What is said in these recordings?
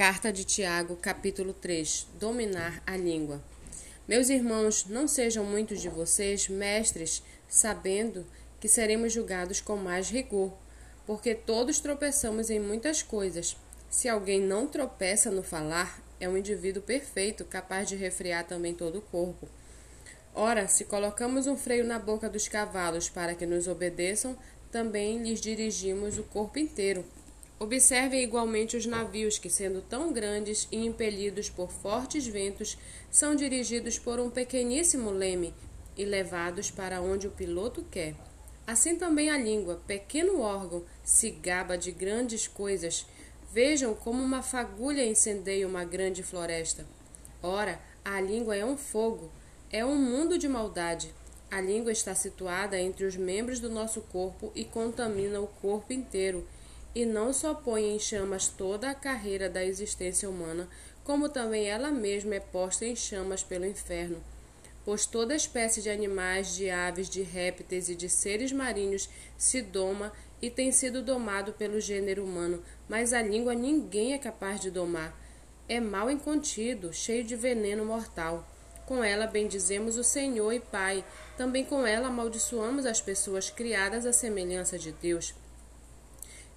Carta de Tiago, capítulo 3 Dominar a língua. Meus irmãos, não sejam muitos de vocês mestres, sabendo que seremos julgados com mais rigor, porque todos tropeçamos em muitas coisas. Se alguém não tropeça no falar, é um indivíduo perfeito, capaz de refrear também todo o corpo. Ora, se colocamos um freio na boca dos cavalos para que nos obedeçam, também lhes dirigimos o corpo inteiro. Observem igualmente os navios que, sendo tão grandes e impelidos por fortes ventos, são dirigidos por um pequeníssimo leme e levados para onde o piloto quer. Assim também a língua, pequeno órgão, se gaba de grandes coisas. Vejam como uma fagulha incendeia uma grande floresta. Ora, a língua é um fogo, é um mundo de maldade. A língua está situada entre os membros do nosso corpo e contamina o corpo inteiro e não só põe em chamas toda a carreira da existência humana, como também ela mesma é posta em chamas pelo inferno. Pois toda espécie de animais, de aves, de répteis e de seres marinhos se doma e tem sido domado pelo gênero humano, mas a língua ninguém é capaz de domar. É mal incontido, cheio de veneno mortal. Com ela bendizemos o Senhor e Pai, também com ela amaldiçoamos as pessoas criadas à semelhança de Deus.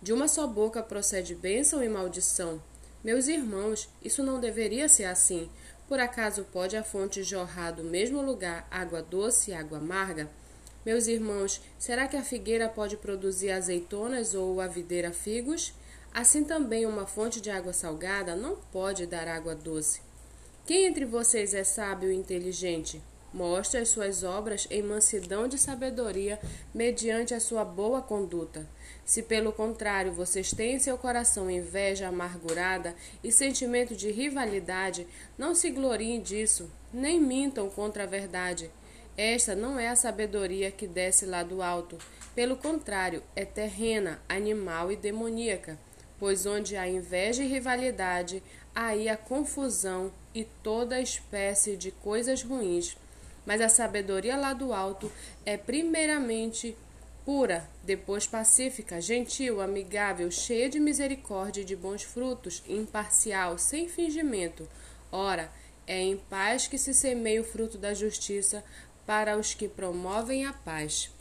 De uma só boca procede bênção e maldição. Meus irmãos, isso não deveria ser assim. Por acaso pode a fonte jorrar do mesmo lugar água doce e água amarga? Meus irmãos, será que a figueira pode produzir azeitonas ou a videira figos? Assim também uma fonte de água salgada não pode dar água doce. Quem entre vocês é sábio e inteligente? Mostre as suas obras em mansidão de sabedoria mediante a sua boa conduta. Se pelo contrário vocês têm em seu coração inveja amargurada e sentimento de rivalidade, não se gloriem disso, nem mintam contra a verdade. Esta não é a sabedoria que desce lá do alto. Pelo contrário, é terrena, animal e demoníaca. Pois onde há inveja e rivalidade, aí há confusão e toda espécie de coisas ruins. Mas a sabedoria lá do alto é primeiramente pura, depois pacífica, gentil, amigável, cheia de misericórdia e de bons frutos, imparcial, sem fingimento. Ora, é em paz que se semeia o fruto da justiça para os que promovem a paz.